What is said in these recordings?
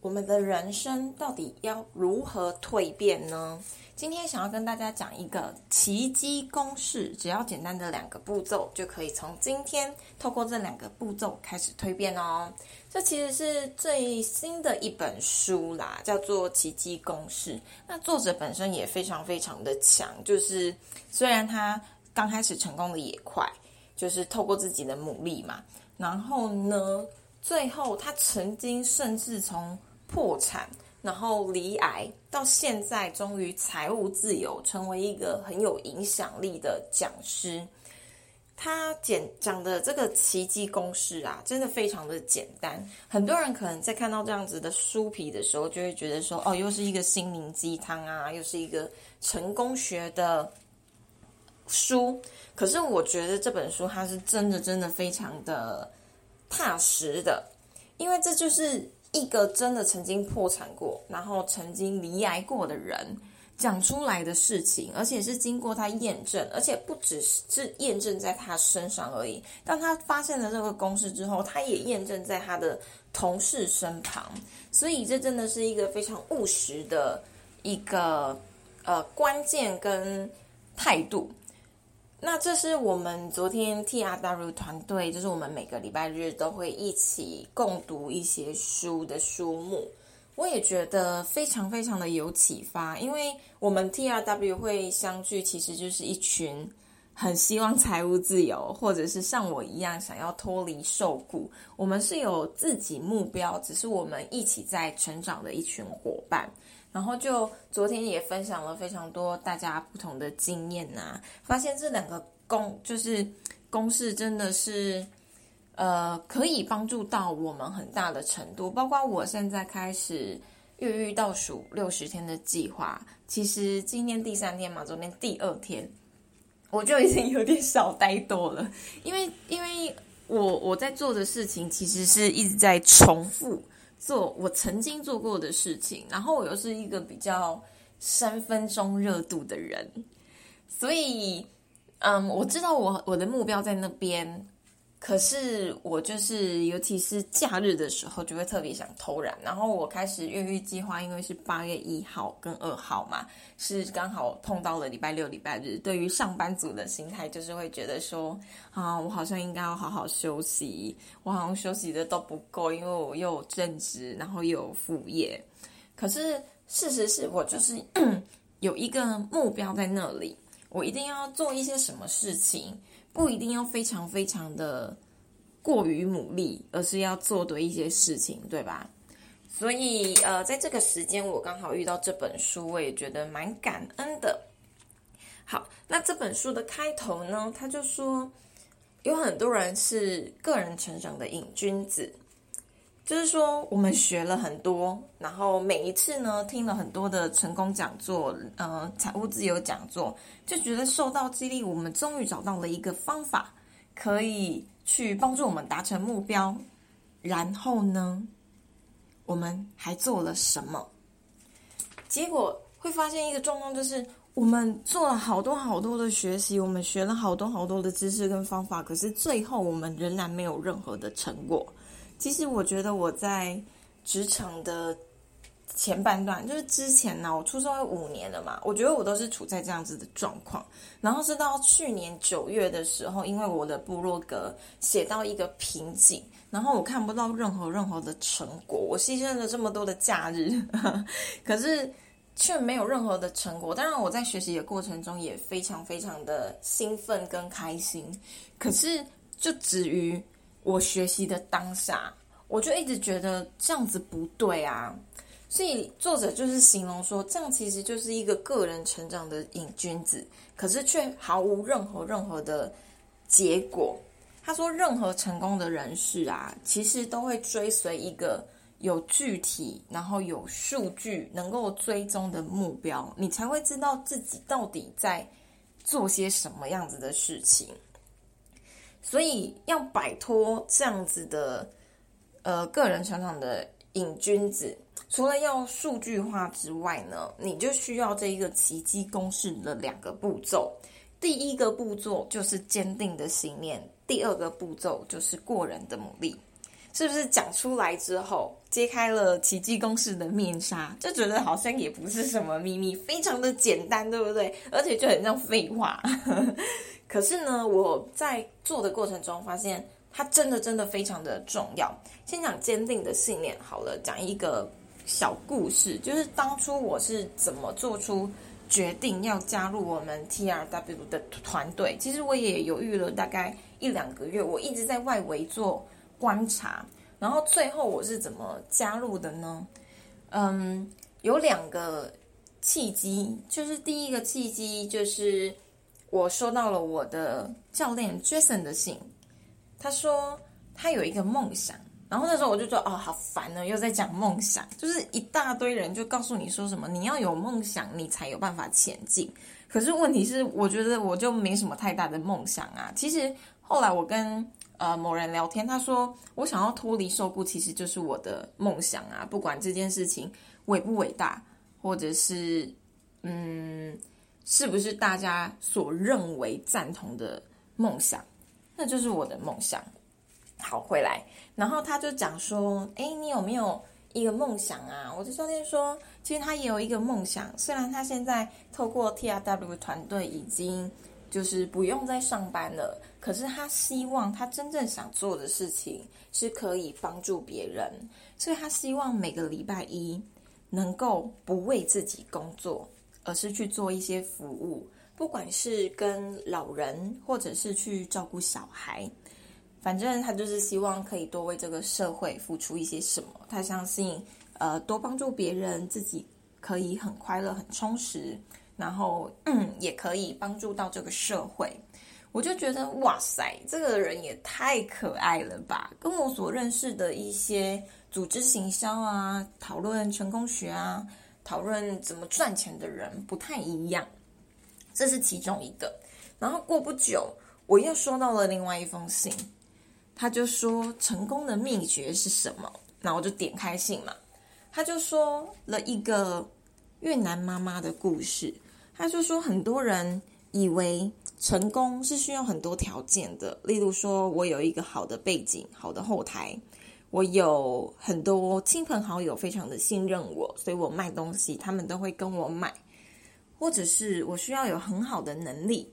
我们的人生到底要如何蜕变呢？今天想要跟大家讲一个奇迹公式，只要简单的两个步骤，就可以从今天透过这两个步骤开始蜕变哦。这其实是最新的一本书啦，叫做《奇迹公式》。那作者本身也非常非常的强，就是虽然他刚开始成功的也快，就是透过自己的努力嘛。然后呢，最后他曾经甚至从破产。然后离癌，到现在终于财务自由，成为一个很有影响力的讲师。他简讲的这个奇迹公式啊，真的非常的简单。很多人可能在看到这样子的书皮的时候，就会觉得说：“哦，又是一个心灵鸡汤啊，又是一个成功学的书。”可是我觉得这本书它是真的，真的非常的踏实的，因为这就是。一个真的曾经破产过，然后曾经离癌过的人讲出来的事情，而且是经过他验证，而且不只是验证在他身上而已。当他发现了这个公式之后，他也验证在他的同事身旁。所以这真的是一个非常务实的一个呃关键跟态度。那这是我们昨天 T R W 团队，就是我们每个礼拜日都会一起共读一些书的书目。我也觉得非常非常的有启发，因为我们 T R W 会相聚，其实就是一群很希望财务自由，或者是像我一样想要脱离受雇。我们是有自己目标，只是我们一起在成长的一群伙伴。然后就昨天也分享了非常多大家不同的经验呐，发现这两个公就是公式真的是，呃，可以帮助到我们很大的程度。包括我现在开始月育倒数六十天的计划，其实今天第三天嘛，昨天第二天，我就已经有点小呆多了，因为因为我我在做的事情其实是一直在重复。做我曾经做过的事情，然后我又是一个比较三分钟热度的人，所以，嗯，我知道我我的目标在那边。可是我就是，尤其是假日的时候，就会特别想偷懒。然后我开始越狱计划，因为是八月一号跟二号嘛，是刚好碰到了礼拜六、礼拜日。对于上班族的心态，就是会觉得说，啊，我好像应该要好好休息，我好像休息的都不够，因为我又有正职，然后又有副业。可是事实是我就是 有一个目标在那里，我一定要做一些什么事情。不一定要非常非常的过于努力，而是要做对一些事情，对吧？所以，呃，在这个时间，我刚好遇到这本书，我也觉得蛮感恩的。好，那这本书的开头呢，他就说，有很多人是个人成长的瘾君子。就是说，我们学了很多，然后每一次呢，听了很多的成功讲座，呃，财务自由讲座，就觉得受到激励。我们终于找到了一个方法，可以去帮助我们达成目标。然后呢，我们还做了什么？结果会发现一个状况，就是我们做了好多好多的学习，我们学了好多好多的知识跟方法，可是最后我们仍然没有任何的成果。其实我觉得我在职场的前半段，就是之前呢，我出社会五年了嘛，我觉得我都是处在这样子的状况。然后是到去年九月的时候，因为我的部落格写到一个瓶颈，然后我看不到任何任何的成果，我牺牲了这么多的假日，可是却没有任何的成果。当然我在学习的过程中也非常非常的兴奋跟开心，可是就止于。我学习的当下，我就一直觉得这样子不对啊，所以作者就是形容说，这样其实就是一个个人成长的瘾君子，可是却毫无任何任何的结果。他说，任何成功的人士啊，其实都会追随一个有具体，然后有数据能够追踪的目标，你才会知道自己到底在做些什么样子的事情。所以要摆脱这样子的呃个人成长的瘾君子，除了要数据化之外呢，你就需要这一个奇迹公式的两个步骤。第一个步骤就是坚定的信念，第二个步骤就是过人的努力。是不是讲出来之后，揭开了奇迹公式的面纱，就觉得好像也不是什么秘密，非常的简单，对不对？而且就很像废话。可是呢，我在做的过程中发现，它真的真的非常的重要。先讲坚定的信念好了，讲一个小故事，就是当初我是怎么做出决定要加入我们 T R W 的团队。其实我也犹豫了大概一两个月，我一直在外围做观察，然后最后我是怎么加入的呢？嗯，有两个契机，就是第一个契机就是我收到了我的教练 Jason 的信，他说他有一个梦想。然后那时候我就觉得哦，好烦呢，又在讲梦想，就是一大堆人就告诉你说什么，你要有梦想，你才有办法前进。可是问题是，我觉得我就没什么太大的梦想啊。其实后来我跟呃某人聊天，他说我想要脱离受雇，其实就是我的梦想啊。不管这件事情伟不伟大，或者是嗯是不是大家所认为赞同的梦想，那就是我的梦想。好，回来，然后他就讲说：“哎，你有没有一个梦想啊？”我的教练说：“其实他也有一个梦想，虽然他现在透过 T R W 团队已经就是不用再上班了，可是他希望他真正想做的事情是可以帮助别人，所以他希望每个礼拜一能够不为自己工作，而是去做一些服务，不管是跟老人，或者是去照顾小孩。”反正他就是希望可以多为这个社会付出一些什么。他相信，呃，多帮助别人，自己可以很快乐、很充实，然后嗯，也可以帮助到这个社会。我就觉得，哇塞，这个人也太可爱了吧！跟我所认识的一些组织行销啊、讨论成功学啊、讨论怎么赚钱的人不太一样。这是其中一个。然后过不久，我又收到了另外一封信。他就说成功的秘诀是什么？那我就点开信嘛。他就说了一个越南妈妈的故事。他就说很多人以为成功是需要很多条件的，例如说我有一个好的背景、好的后台，我有很多亲朋好友非常的信任我，所以我卖东西他们都会跟我买，或者是我需要有很好的能力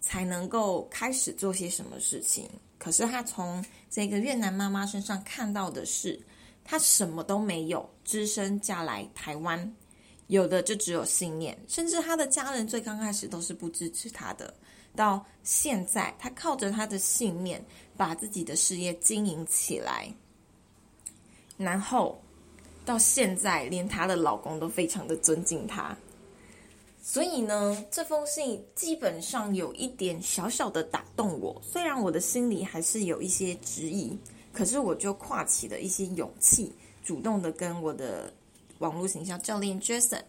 才能够开始做些什么事情。可是他从这个越南妈妈身上看到的是，她什么都没有，只身嫁来台湾，有的就只有信念，甚至他的家人最刚开始都是不支持他的。到现在，他靠着他的信念，把自己的事业经营起来，然后到现在，连她的老公都非常的尊敬她。所以呢，这封信基本上有一点小小的打动我。虽然我的心里还是有一些质疑，可是我就跨起了一些勇气，主动的跟我的网络形象教练 Jason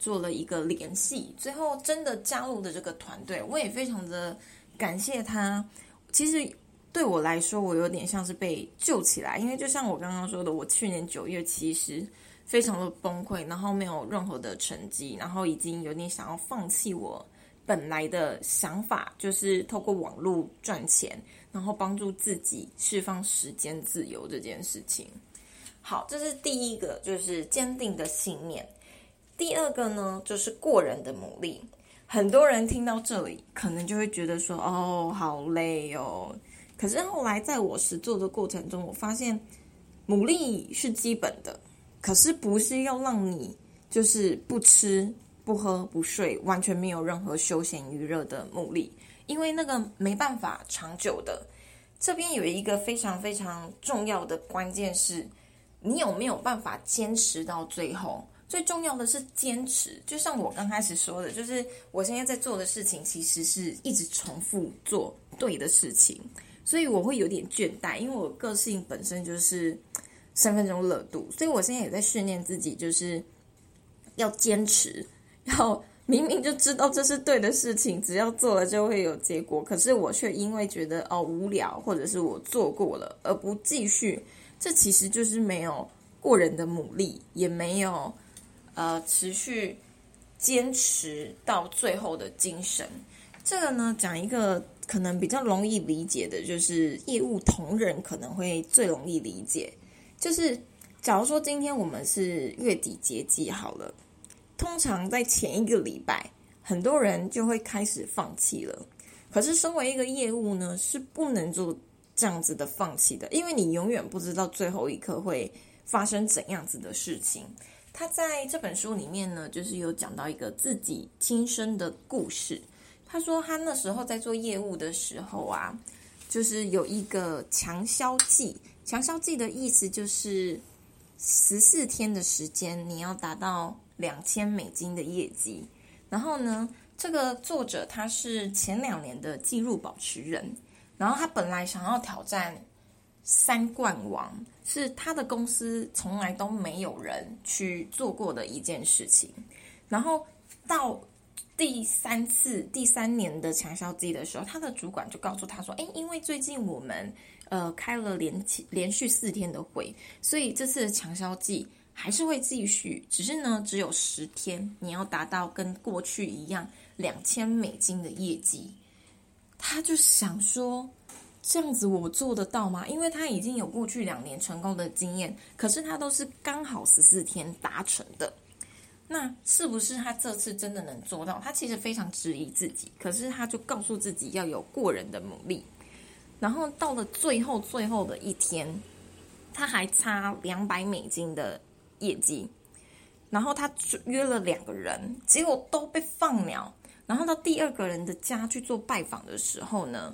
做了一个联系，最后真的加入了这个团队。我也非常的感谢他。其实对我来说，我有点像是被救起来，因为就像我刚刚说的，我去年九月其实。非常的崩溃，然后没有任何的成绩，然后已经有点想要放弃我本来的想法，就是透过网络赚钱，然后帮助自己释放时间自由这件事情。好，这是第一个，就是坚定的信念。第二个呢，就是过人的努力。很多人听到这里，可能就会觉得说：“哦，好累哦。”可是后来在我实做的过程中，我发现努力是基本的。可是不是要让你就是不吃不喝不睡，完全没有任何休闲娱乐的努力，因为那个没办法长久的。这边有一个非常非常重要的关键是，你有没有办法坚持到最后？最重要的是坚持。就像我刚开始说的，就是我现在在做的事情，其实是一直重复做对的事情，所以我会有点倦怠，因为我个性本身就是。三分钟热度，所以我现在也在训练自己，就是要坚持。然后明明就知道这是对的事情，只要做了就会有结果，可是我却因为觉得哦无聊，或者是我做过了而不继续，这其实就是没有过人的努力，也没有呃持续坚持到最后的精神。这个呢，讲一个可能比较容易理解的，就是业务同仁可能会最容易理解。就是假如说今天我们是月底结绩好了，通常在前一个礼拜，很多人就会开始放弃了。可是身为一个业务呢，是不能做这样子的放弃的，因为你永远不知道最后一刻会发生怎样子的事情。他在这本书里面呢，就是有讲到一个自己亲身的故事。他说他那时候在做业务的时候啊，就是有一个强销季。强销季的意思就是十四天的时间，你要达到两千美金的业绩。然后呢，这个作者他是前两年的纪录保持人，然后他本来想要挑战三冠王，是他的公司从来都没有人去做过的一件事情。然后到第三次、第三年的强销季的时候，他的主管就告诉他说：“哎，因为最近我们。”呃，开了连连续四天的会，所以这次的强销季还是会继续，只是呢只有十天，你要达到跟过去一样两千美金的业绩。他就想说，这样子我做得到吗？因为他已经有过去两年成功的经验，可是他都是刚好十四天达成的。那是不是他这次真的能做到？他其实非常质疑自己，可是他就告诉自己要有过人的努力。然后到了最后最后的一天，他还差两百美金的业绩，然后他约了两个人，结果都被放鸟。然后到第二个人的家去做拜访的时候呢，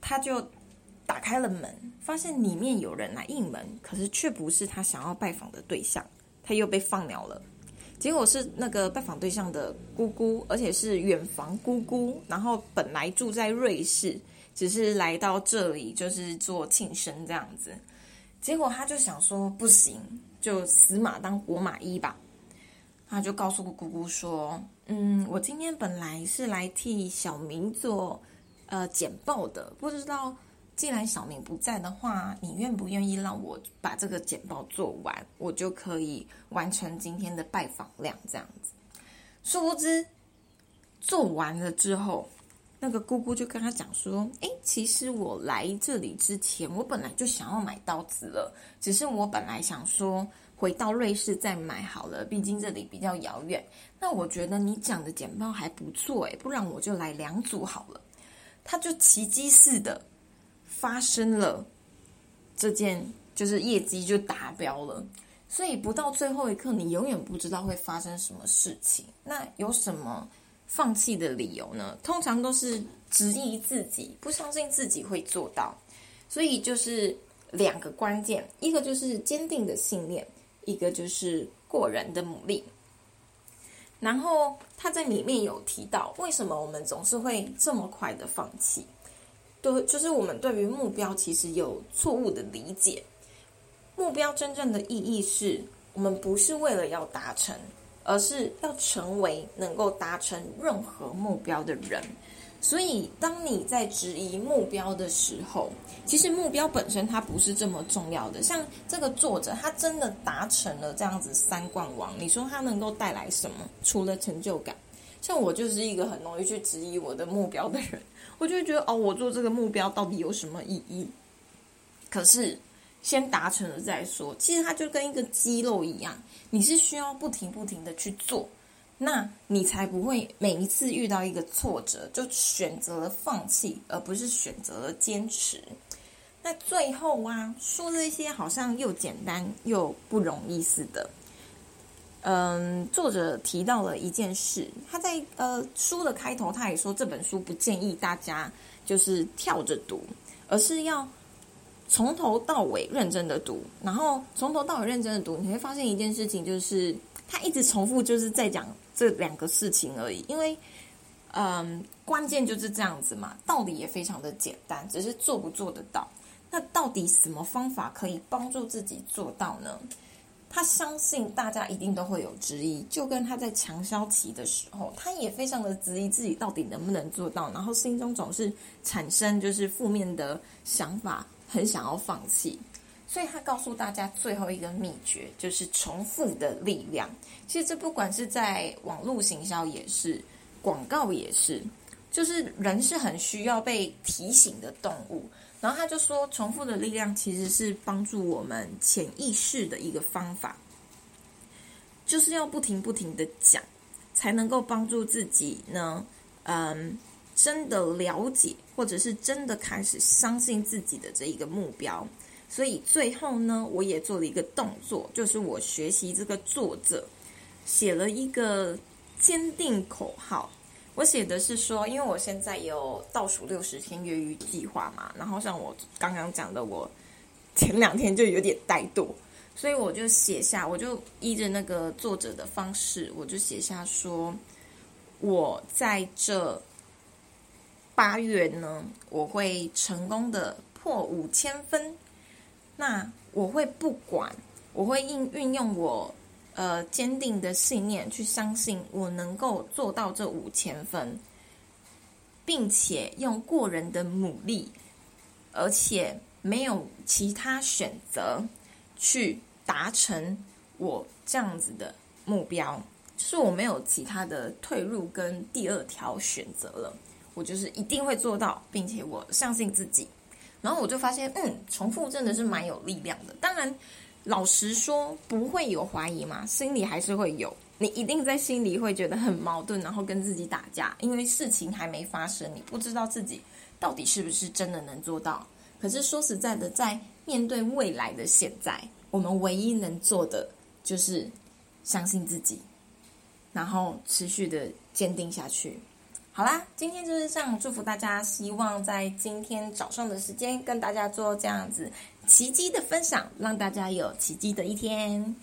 他就打开了门，发现里面有人来应门，可是却不是他想要拜访的对象，他又被放鸟了。结果是那个拜访对象的姑姑，而且是远房姑姑，然后本来住在瑞士。只是来到这里就是做庆生这样子，结果他就想说不行，就死马当活马医吧。他就告诉姑姑说：“嗯，我今天本来是来替小明做呃简报的，不知道既然小明不在的话，你愿不愿意让我把这个简报做完，我就可以完成今天的拜访量这样子。”殊不知做完了之后。那个姑姑就跟他讲说：“哎，其实我来这里之前，我本来就想要买刀子了，只是我本来想说回到瑞士再买好了，毕竟这里比较遥远。那我觉得你讲的简报还不错，哎，不然我就来两组好了。”他就奇迹似的发生了这件，就是业绩就达标了。所以不到最后一刻，你永远不知道会发生什么事情。那有什么？放弃的理由呢，通常都是质疑自己，不相信自己会做到。所以就是两个关键，一个就是坚定的信念，一个就是过人的努力。然后他在里面有提到，为什么我们总是会这么快的放弃？对，就是我们对于目标其实有错误的理解。目标真正的意义是我们不是为了要达成。而是要成为能够达成任何目标的人。所以，当你在质疑目标的时候，其实目标本身它不是这么重要的。像这个作者，他真的达成了这样子三冠王，你说他能够带来什么？除了成就感。像我就是一个很容易去质疑我的目标的人，我就会觉得哦，我做这个目标到底有什么意义？可是。先达成了再说，其实它就跟一个肌肉一样，你是需要不停不停的去做，那你才不会每一次遇到一个挫折就选择了放弃，而不是选择了坚持。那最后啊，说这些好像又简单又不容易似的。嗯，作者提到了一件事，他在呃书的开头他也说，这本书不建议大家就是跳着读，而是要。从头到尾认真的读，然后从头到尾认真的读，你会发现一件事情，就是他一直重复，就是在讲这两个事情而已。因为，嗯，关键就是这样子嘛，道理也非常的简单，只是做不做得到。那到底什么方法可以帮助自己做到呢？他相信大家一定都会有质疑，就跟他在强销期的时候，他也非常的质疑自己到底能不能做到，然后心中总是产生就是负面的想法。很想要放弃，所以他告诉大家最后一个秘诀就是重复的力量。其实这不管是在网络行销也是，广告也是，就是人是很需要被提醒的动物。然后他就说，重复的力量其实是帮助我们潜意识的一个方法，就是要不停不停的讲，才能够帮助自己呢，嗯，真的了解，或者是真的开始相信自己的这一个目标。所以最后呢，我也做了一个动作，就是我学习这个作者写了一个坚定口号。我写的是说，因为我现在有倒数六十天越狱计划嘛，然后像我刚刚讲的，我前两天就有点怠惰，所以我就写下，我就依着那个作者的方式，我就写下说，我在这八月呢，我会成功的破五千分。那我会不管，我会运运用我。呃，坚定的信念去相信我能够做到这五千分，并且用过人的努力，而且没有其他选择去达成我这样子的目标，就是我没有其他的退路跟第二条选择了，我就是一定会做到，并且我相信自己。然后我就发现，嗯，重复真的是蛮有力量的。当然。老实说，不会有怀疑嘛？心里还是会有，你一定在心里会觉得很矛盾，然后跟自己打架，因为事情还没发生，你不知道自己到底是不是真的能做到。可是说实在的，在面对未来的现在，我们唯一能做的就是相信自己，然后持续的坚定下去。好啦，今天就是这样，祝福大家，希望在今天早上的时间跟大家做这样子。奇迹的分享，让大家有奇迹的一天。